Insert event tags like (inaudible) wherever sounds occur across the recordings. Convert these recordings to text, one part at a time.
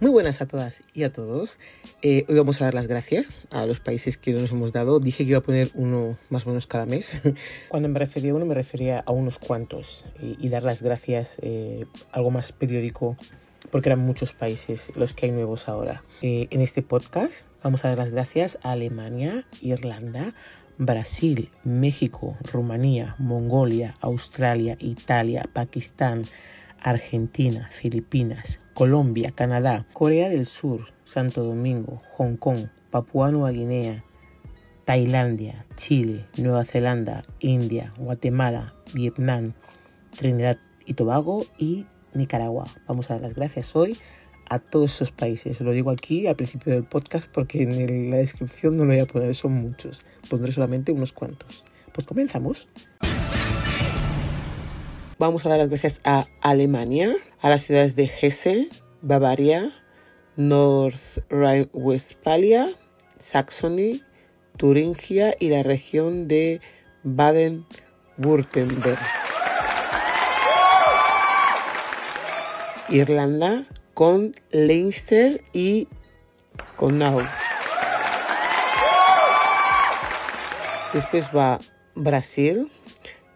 Muy buenas a todas y a todos. Eh, hoy vamos a dar las gracias a los países que nos hemos dado. Dije que iba a poner uno más o menos cada mes. (laughs) Cuando me refería a uno me refería a unos cuantos y, dar las gracias eh, algo más periódico porque eran muchos países los que hay nuevos ahora. Eh, en este podcast vamos a dar las gracias a Alemania, Irlanda, Brasil, México, Rumanía, Mongolia, Australia, Italia, Pakistán, Argentina, Filipinas, Colombia, Canadá, Corea del Sur, Santo Domingo, Hong Kong, Papua Nueva Guinea, Tailandia, Chile, Nueva Zelanda, India, Guatemala, Vietnam, Trinidad y Tobago y Nicaragua. Vamos a dar las gracias hoy a todos esos países. Lo digo aquí al principio del podcast porque en la descripción no lo voy a poner, son muchos. Pondré solamente unos cuantos. Pues comenzamos. Vamos a dar las gracias a Alemania, a las ciudades de Hesse, Bavaria, North Rhine-Westphalia, Saxony, Turingia y la región de Baden-Württemberg. Irlanda con Leinster y con Nau. Después va Brasil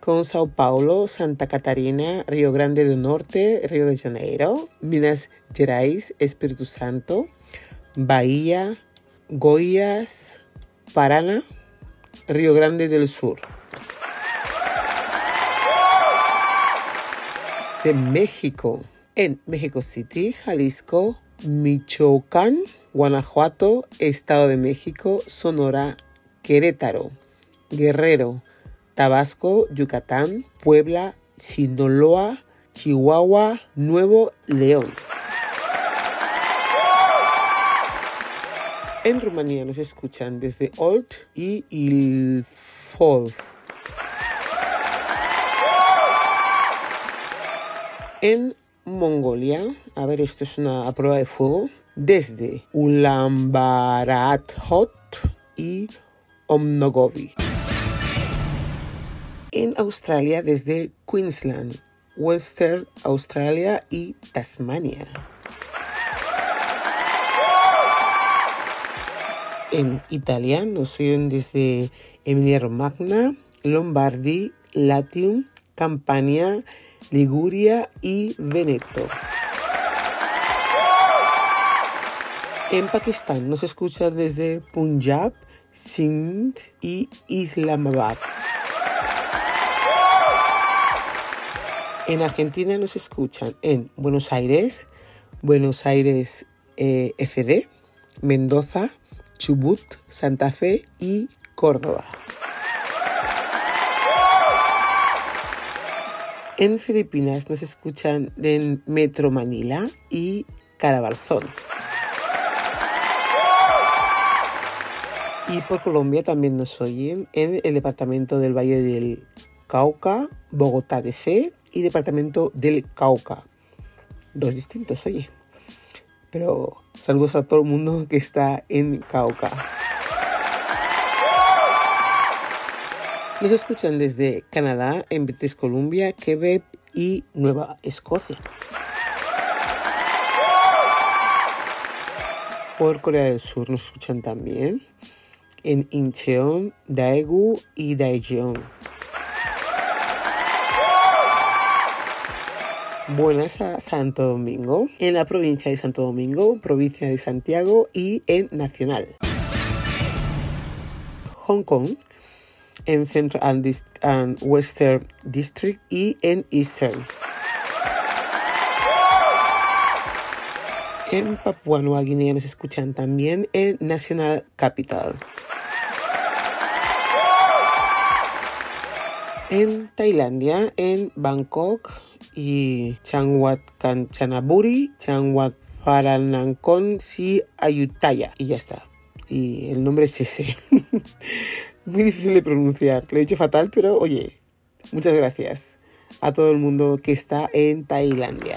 con Sao Paulo, Santa Catarina, Río Grande do Norte, Río de Janeiro, Minas Gerais, Espíritu Santo, Bahía, Goiás, Paraná, Río Grande del Sur. De México, en México City, Jalisco, Michoacán, Guanajuato, Estado de México, Sonora, Querétaro, Guerrero, Tabasco, Yucatán, Puebla, Sinaloa, Chihuahua, Nuevo León. En Rumanía nos escuchan desde Olt y Ilfov. En Mongolia, a ver, esto es una prueba de fuego, desde Ulaanbaatar y Omnogovi en Australia desde Queensland, Western Australia y Tasmania. En Italia nos oyen desde Emilia Romagna, Lombardi, Latium, Campania, Liguria y Veneto. En Pakistán nos escuchan desde Punjab, Sindh y Islamabad. En Argentina nos escuchan en Buenos Aires, Buenos Aires eh, FD, Mendoza, Chubut, Santa Fe y Córdoba. En Filipinas nos escuchan en Metro Manila y Carabalzón. Y por Colombia también nos oyen en el departamento del Valle del Cauca, Bogotá DC y departamento del Cauca. Dos distintos, oye. Pero saludos a todo el mundo que está en Cauca. Nos escuchan desde Canadá, en British Columbia, Quebec y Nueva Escocia. Por Corea del Sur nos escuchan también en Incheon, Daegu y Daejeon. Buenas a Santo Domingo, en la provincia de Santo Domingo, provincia de Santiago y en Nacional. Hong Kong, en Central and, Western District y en Eastern. En Papua Nueva Guinea nos escuchan también en National Capital. En Tailandia, en Bangkok, y Changwat Paranankon Si Ayutaya. Y ya está. Y el nombre es ese. (laughs) Muy difícil de pronunciar. Lo he dicho fatal, pero oye, muchas gracias a todo el mundo que está en Tailandia.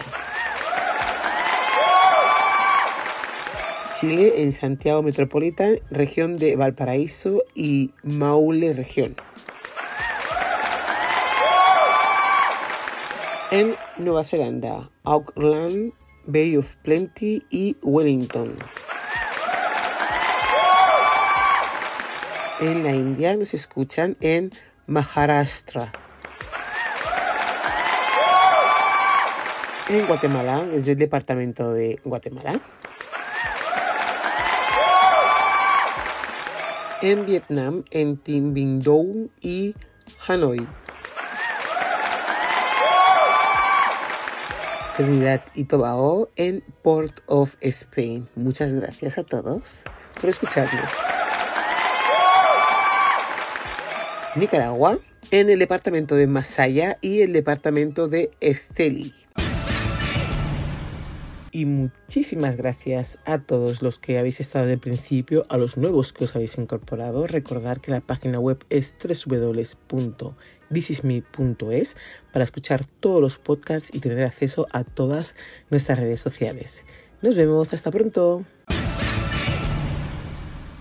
Chile en Santiago Metropolitan, región de Valparaíso y Maule región. En Nueva Zelanda, Auckland, Bay of Plenty y Wellington. En la India nos escuchan en Maharashtra. En Guatemala, desde el departamento de Guatemala. En Vietnam, en Tim Binh Dong y Hanoi. Trinidad y Tobago en Port of Spain. Muchas gracias a todos por escucharnos. Nicaragua, en el departamento de Masaya y el departamento de Esteli. Y muchísimas gracias a todos los que habéis estado el principio, a los nuevos que os habéis incorporado. Recordar que la página web es www.thisisme.es para escuchar todos los podcasts y tener acceso a todas nuestras redes sociales. Nos vemos, hasta pronto.